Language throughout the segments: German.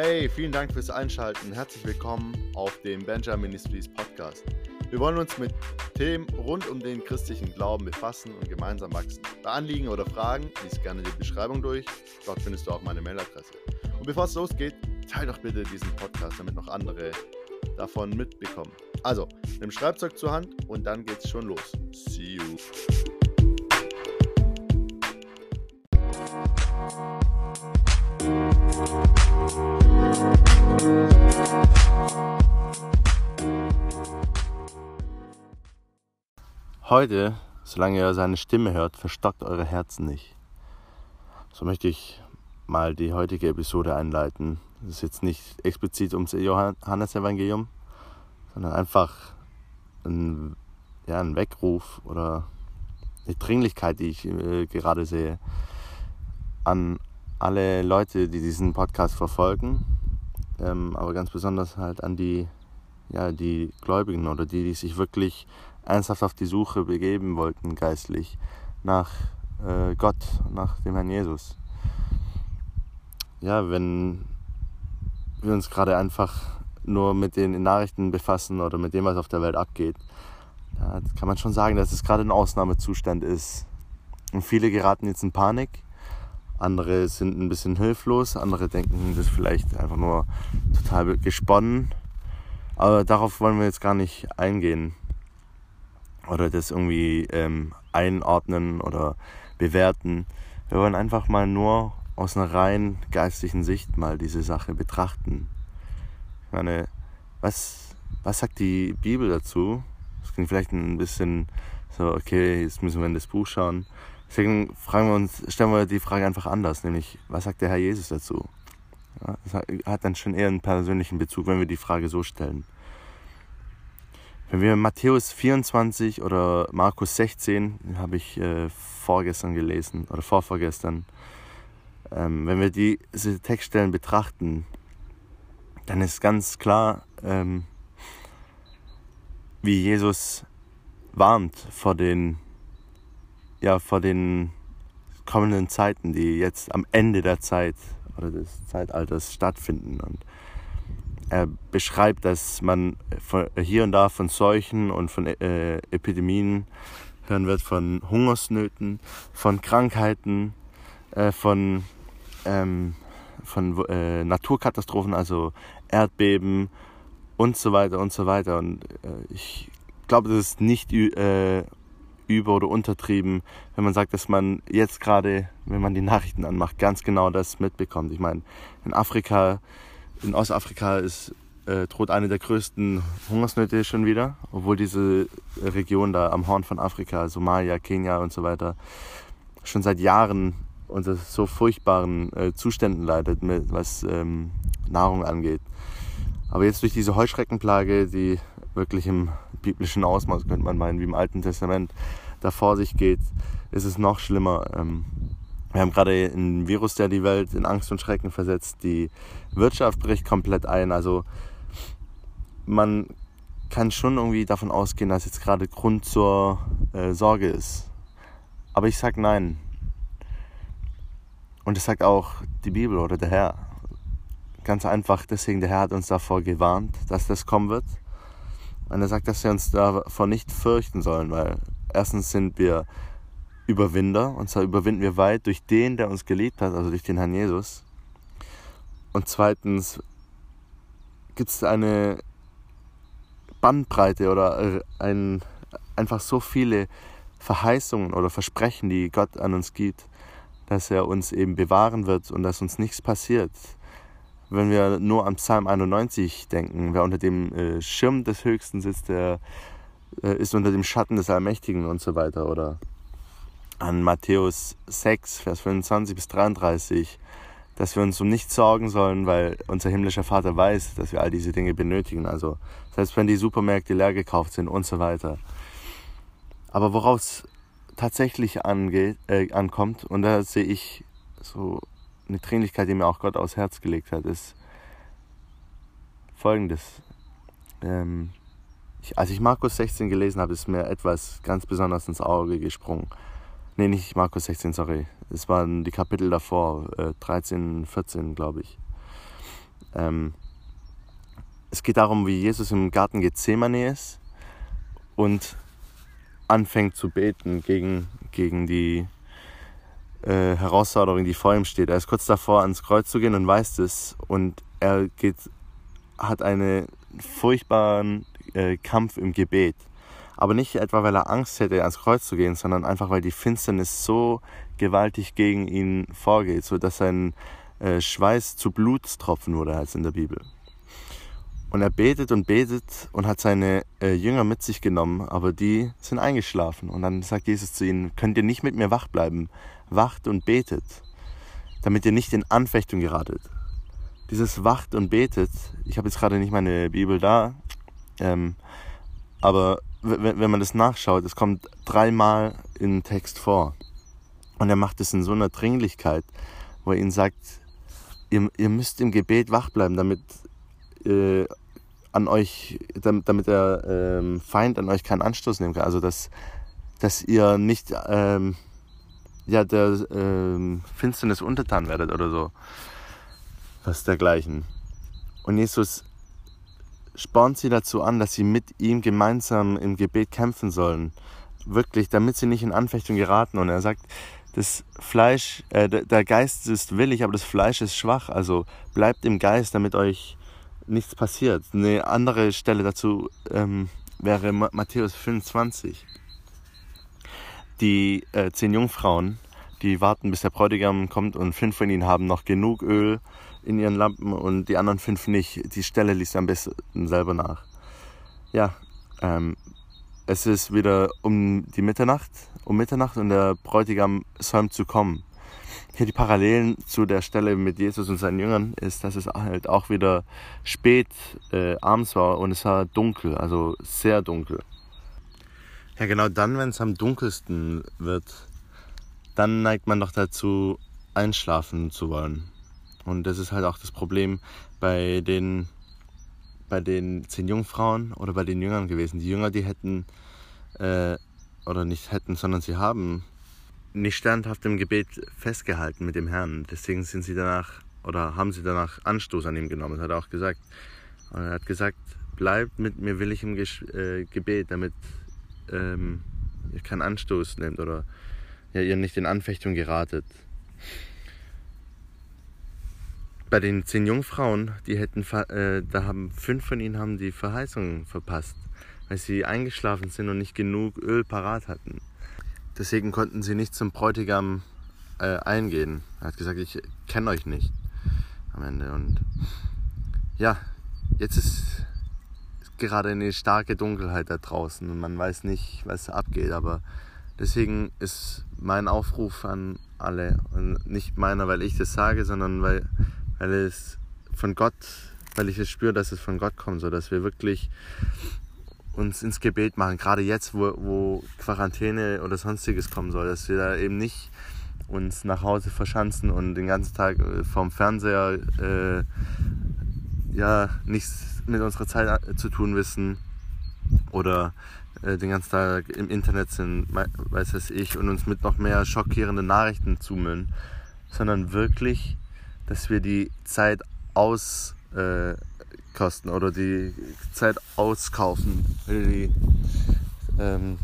Hey, vielen Dank fürs Einschalten. Herzlich willkommen auf dem Benjamin Ministries Podcast. Wir wollen uns mit Themen rund um den christlichen Glauben befassen und gemeinsam wachsen. Bei Anliegen oder Fragen lies gerne die Beschreibung durch. Dort findest du auch meine Mailadresse. Und bevor es losgeht, teile doch bitte diesen Podcast, damit noch andere davon mitbekommen. Also, nimm Schreibzeug zur Hand und dann geht's schon los. See you. Heute, solange ihr seine Stimme hört, verstockt eure Herzen nicht. So möchte ich mal die heutige Episode einleiten. Es ist jetzt nicht explizit ums Johannesevangelium, sondern einfach ein, ja, ein Weckruf oder eine Dringlichkeit, die ich äh, gerade sehe, an alle Leute, die diesen Podcast verfolgen, ähm, aber ganz besonders halt an die, ja, die Gläubigen oder die, die sich wirklich ernsthaft auf die Suche begeben wollten, geistlich, nach äh, Gott, nach dem Herrn Jesus. Ja, wenn wir uns gerade einfach nur mit den Nachrichten befassen oder mit dem, was auf der Welt abgeht, kann man schon sagen, dass es gerade ein Ausnahmezustand ist. Und viele geraten jetzt in Panik andere sind ein bisschen hilflos, andere denken, das ist vielleicht einfach nur total gesponnen. Aber darauf wollen wir jetzt gar nicht eingehen oder das irgendwie ähm, einordnen oder bewerten. Wir wollen einfach mal nur aus einer rein geistigen Sicht mal diese Sache betrachten. Ich meine, was, was sagt die Bibel dazu? Das klingt vielleicht ein bisschen so, okay, jetzt müssen wir in das Buch schauen. Deswegen fragen wir uns, stellen wir die Frage einfach anders, nämlich, was sagt der Herr Jesus dazu? Das hat dann schon eher einen persönlichen Bezug, wenn wir die Frage so stellen. Wenn wir Matthäus 24 oder Markus 16, habe ich äh, vorgestern gelesen oder vorvorgestern, ähm, wenn wir diese Textstellen betrachten, dann ist ganz klar, ähm, wie Jesus warnt vor den ja vor den kommenden Zeiten, die jetzt am Ende der Zeit oder des Zeitalters stattfinden. Und er beschreibt, dass man hier und da von Seuchen und von äh, Epidemien hören wird, von Hungersnöten, von Krankheiten, äh, von, ähm, von äh, Naturkatastrophen, also Erdbeben und so weiter und so weiter. Und äh, ich glaube, das ist nicht äh, über- oder untertrieben, wenn man sagt, dass man jetzt gerade, wenn man die Nachrichten anmacht, ganz genau das mitbekommt. Ich meine, in Afrika, in Ostafrika ist, äh, droht eine der größten Hungersnöte schon wieder, obwohl diese Region da am Horn von Afrika, Somalia, Kenia und so weiter, schon seit Jahren unter so furchtbaren äh, Zuständen leidet, mit, was ähm, Nahrung angeht. Aber jetzt durch diese Heuschreckenplage, die wirklich im biblischen Ausmaß, könnte man meinen, wie im Alten Testament, da vor sich geht, ist es noch schlimmer. Ähm, wir haben gerade einen Virus, der die Welt in Angst und Schrecken versetzt. Die Wirtschaft bricht komplett ein. Also man kann schon irgendwie davon ausgehen, dass jetzt gerade Grund zur äh, Sorge ist. Aber ich sage nein. Und das sagt auch die Bibel oder der Herr. Ganz einfach, deswegen der Herr hat uns davor gewarnt, dass das kommen wird. Und er sagt, dass wir uns davor nicht fürchten sollen, weil erstens sind wir Überwinder, und zwar überwinden wir weit durch den, der uns geliebt hat, also durch den Herrn Jesus. Und zweitens gibt es eine Bandbreite oder ein, einfach so viele Verheißungen oder Versprechen, die Gott an uns gibt, dass er uns eben bewahren wird und dass uns nichts passiert. Wenn wir nur an Psalm 91 denken, wer unter dem äh, Schirm des Höchsten sitzt, der äh, ist unter dem Schatten des Allmächtigen und so weiter. Oder an Matthäus 6, Vers 25 bis 33, dass wir uns um nichts sorgen sollen, weil unser himmlischer Vater weiß, dass wir all diese Dinge benötigen. Also selbst wenn die Supermärkte leer gekauft sind und so weiter. Aber worauf es tatsächlich angeht, äh, ankommt, und da sehe ich so eine Dringlichkeit, die mir auch Gott aufs Herz gelegt hat, ist folgendes. Ähm, ich, als ich Markus 16 gelesen habe, ist mir etwas ganz besonders ins Auge gesprungen. Nee, nicht Markus 16, sorry. Es waren die Kapitel davor, äh, 13, 14, glaube ich. Ähm, es geht darum, wie Jesus im Garten Gethsemane ist und anfängt zu beten gegen, gegen die äh, Herausforderung, die vor ihm steht. Er ist kurz davor, ans Kreuz zu gehen und weiß es. Und er geht, hat einen furchtbaren äh, Kampf im Gebet. Aber nicht etwa, weil er Angst hätte, ans Kreuz zu gehen, sondern einfach, weil die Finsternis so gewaltig gegen ihn vorgeht, sodass sein äh, Schweiß zu Blutstropfen wurde, als in der Bibel. Und er betet und betet und hat seine äh, Jünger mit sich genommen, aber die sind eingeschlafen. Und dann sagt Jesus zu ihnen, könnt ihr nicht mit mir wach bleiben? Wacht und betet, damit ihr nicht in Anfechtung geratet. Dieses Wacht und betet, ich habe jetzt gerade nicht meine Bibel da, ähm, aber wenn man das nachschaut, es kommt dreimal im Text vor. Und er macht es in so einer Dringlichkeit, wo er ihnen sagt, ihr, ihr müsst im Gebet wach bleiben, damit äh, an euch, damit, damit der ähm, Feind an euch keinen Anstoß nehmen kann. Also dass, dass ihr nicht ähm, ja, der ähm, Finsternis untertan werdet oder so. Was dergleichen. Und Jesus spornt sie dazu an, dass sie mit ihm gemeinsam im Gebet kämpfen sollen. Wirklich, damit sie nicht in Anfechtung geraten. Und er sagt, das Fleisch, äh, der Geist ist willig, aber das Fleisch ist schwach. Also bleibt im Geist, damit euch nichts passiert. Eine andere Stelle dazu ähm, wäre Matthäus 25. Die äh, zehn Jungfrauen, die warten, bis der Bräutigam kommt und fünf von ihnen haben noch genug Öl in ihren Lampen und die anderen fünf nicht. Die Stelle liest am besten selber nach. Ja, ähm, es ist wieder um die Mitternacht, um Mitternacht und der Bräutigam säumt zu kommen hier die Parallelen zu der Stelle mit Jesus und seinen Jüngern ist, dass es halt auch wieder spät äh, abends war und es war dunkel, also sehr dunkel. Ja, genau dann, wenn es am dunkelsten wird, dann neigt man doch dazu, einschlafen zu wollen. Und das ist halt auch das Problem bei den, bei den zehn Jungfrauen oder bei den Jüngern gewesen. Die Jünger, die hätten, äh, oder nicht hätten, sondern sie haben nicht standhaft im Gebet festgehalten mit dem Herrn. Deswegen sind sie danach oder haben sie danach Anstoß an ihm genommen. Das hat er auch gesagt. Und er hat gesagt, bleibt mit mir willig im äh, Gebet, damit ähm, keinen Anstoß nehmt oder ja, ihr nicht in Anfechtung geratet. Bei den zehn Jungfrauen, die hätten, äh, da haben fünf von ihnen haben die Verheißung verpasst, weil sie eingeschlafen sind und nicht genug Öl parat hatten. Deswegen konnten sie nicht zum Bräutigam äh, eingehen. Er hat gesagt, ich kenne euch nicht am Ende. Und ja, jetzt ist gerade eine starke Dunkelheit da draußen und man weiß nicht, was abgeht. Aber deswegen ist mein Aufruf an alle und nicht meiner, weil ich das sage, sondern weil, weil es von Gott, weil ich es spüre, dass es von Gott kommt, so dass wir wirklich uns ins Gebet machen, gerade jetzt, wo, wo Quarantäne oder sonstiges kommen soll, dass wir da eben nicht uns nach Hause verschanzen und den ganzen Tag äh, vorm Fernseher äh, ja nichts mit unserer Zeit äh, zu tun wissen oder äh, den ganzen Tag im Internet sind, weiß es ich, und uns mit noch mehr schockierenden Nachrichten zumüllen, sondern wirklich, dass wir die Zeit aus äh, oder die Zeit auskaufen, weil die, ähm,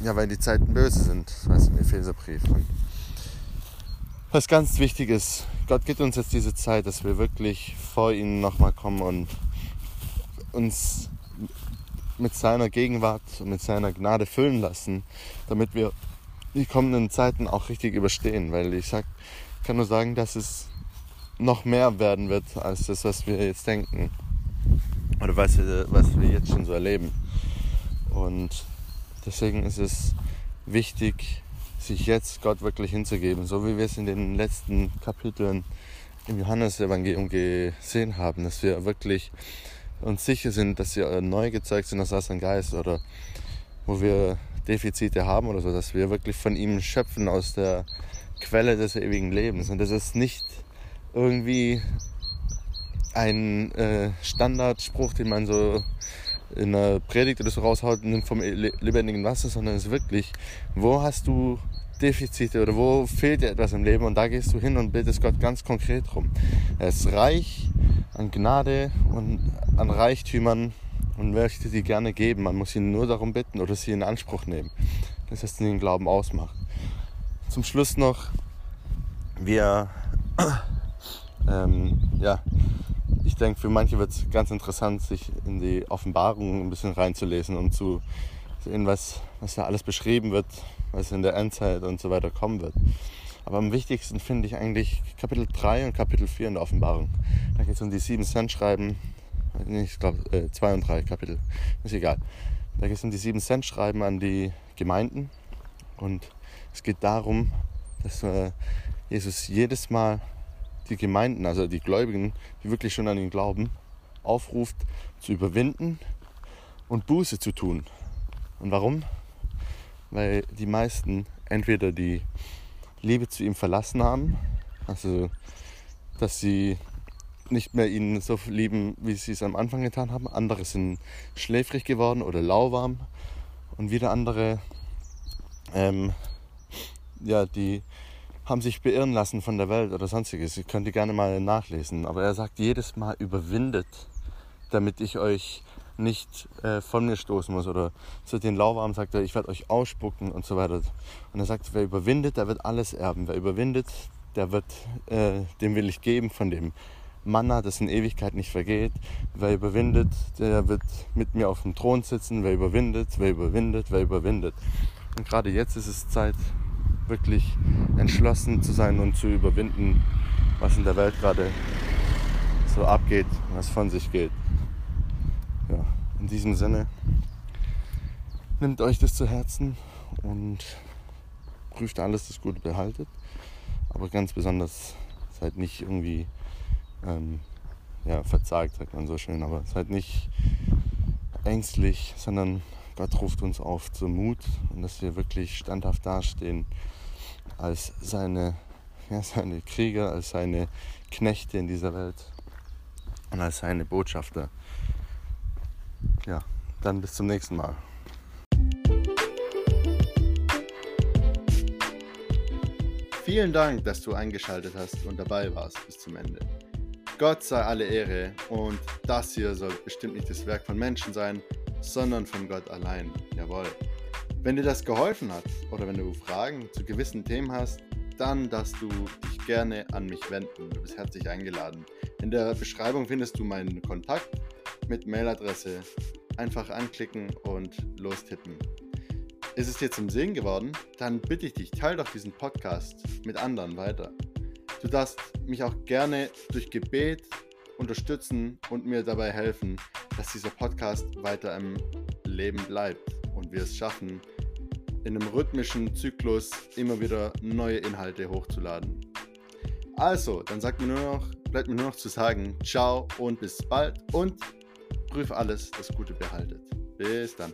ja, weil die Zeiten böse sind. Weißt du, mir fehlt der Brief. Und was ganz wichtig ist, Gott gibt uns jetzt diese Zeit, dass wir wirklich vor ihn nochmal kommen und uns mit seiner Gegenwart und mit seiner Gnade füllen lassen, damit wir die kommenden Zeiten auch richtig überstehen. Weil ich sag, kann nur sagen, dass es noch mehr werden wird als das, was wir jetzt denken. Oder was wir, was wir jetzt schon so erleben. Und deswegen ist es wichtig, sich jetzt Gott wirklich hinzugeben, so wie wir es in den letzten Kapiteln im Johannesevangelium gesehen haben, dass wir wirklich uns sicher sind, dass wir neu gezeugt sind aus Wasser Geist oder wo wir Defizite haben oder so, dass wir wirklich von ihm schöpfen aus der Quelle des ewigen Lebens. Und das ist nicht irgendwie ein äh, Standardspruch, den man so in einer Predigt oder so raushaut, nimmt vom lebendigen Wasser, sondern es ist wirklich, wo hast du Defizite oder wo fehlt dir etwas im Leben und da gehst du hin und bittest Gott ganz konkret drum. Er ist reich an Gnade und an Reichtümern und möchte sie gerne geben. Man muss ihn nur darum bitten oder sie in Anspruch nehmen. Das ist, den Glauben ausmacht. Zum Schluss noch, wir, ähm, ja, ich denke, für manche wird es ganz interessant, sich in die Offenbarung ein bisschen reinzulesen, um zu sehen, was, was da alles beschrieben wird, was in der Endzeit und so weiter kommen wird. Aber am wichtigsten finde ich eigentlich Kapitel 3 und Kapitel 4 in der Offenbarung. Da geht es um die sieben Cent-Schreiben. Ich glaube, äh, 2 und 3 Kapitel. Ist egal. Da geht es um die sieben Cent-Schreiben an die Gemeinden. Und es geht darum, dass äh, Jesus jedes Mal die Gemeinden, also die Gläubigen, die wirklich schon an ihn glauben, aufruft zu überwinden und Buße zu tun. Und warum? Weil die meisten entweder die Liebe zu ihm verlassen haben, also dass sie nicht mehr ihn so lieben, wie sie es am Anfang getan haben. Andere sind schläfrig geworden oder lauwarm und wieder andere, ähm, ja, die haben sich beirren lassen von der Welt oder sonstiges. Ihr könnt die gerne mal nachlesen. Aber er sagt jedes Mal überwindet, damit ich euch nicht äh, von mir stoßen muss. Oder zu den Lauwarmen sagt er, ich werde euch ausspucken und so weiter. Und er sagt, wer überwindet, der wird alles erben. Wer überwindet, der wird, äh, dem will ich geben von dem Manna, das in Ewigkeit nicht vergeht. Wer überwindet, der wird mit mir auf dem Thron sitzen. Wer überwindet, wer überwindet, wer überwindet. Und gerade jetzt ist es Zeit, wirklich entschlossen zu sein und zu überwinden, was in der Welt gerade so abgeht, was von sich geht. Ja, in diesem Sinne, nehmt euch das zu Herzen und prüft alles, das Gute behaltet. Aber ganz besonders seid nicht irgendwie ähm, ja, verzagt, sagt man so schön, aber seid nicht ängstlich, sondern Gott ruft uns auf zum Mut und dass wir wirklich standhaft dastehen als seine, ja, seine Krieger, als seine Knechte in dieser Welt und als seine Botschafter. Ja, dann bis zum nächsten Mal. Vielen Dank, dass du eingeschaltet hast und dabei warst bis zum Ende. Gott sei alle Ehre und das hier soll bestimmt nicht das Werk von Menschen sein, sondern von Gott allein. Jawohl. Wenn dir das geholfen hat oder wenn du Fragen zu gewissen Themen hast, dann darfst du dich gerne an mich wenden. Du bist herzlich eingeladen. In der Beschreibung findest du meinen Kontakt mit Mailadresse. Einfach anklicken und lostippen. Ist es dir zum Sehen geworden? Dann bitte ich dich, teile doch diesen Podcast mit anderen weiter. Du darfst mich auch gerne durch Gebet unterstützen und mir dabei helfen, dass dieser Podcast weiter im Leben bleibt und wir es schaffen, in einem rhythmischen Zyklus immer wieder neue Inhalte hochzuladen. Also, dann sagt mir nur noch, bleibt mir nur noch zu sagen, ciao und bis bald und prüf alles, das Gute behaltet. Bis dann.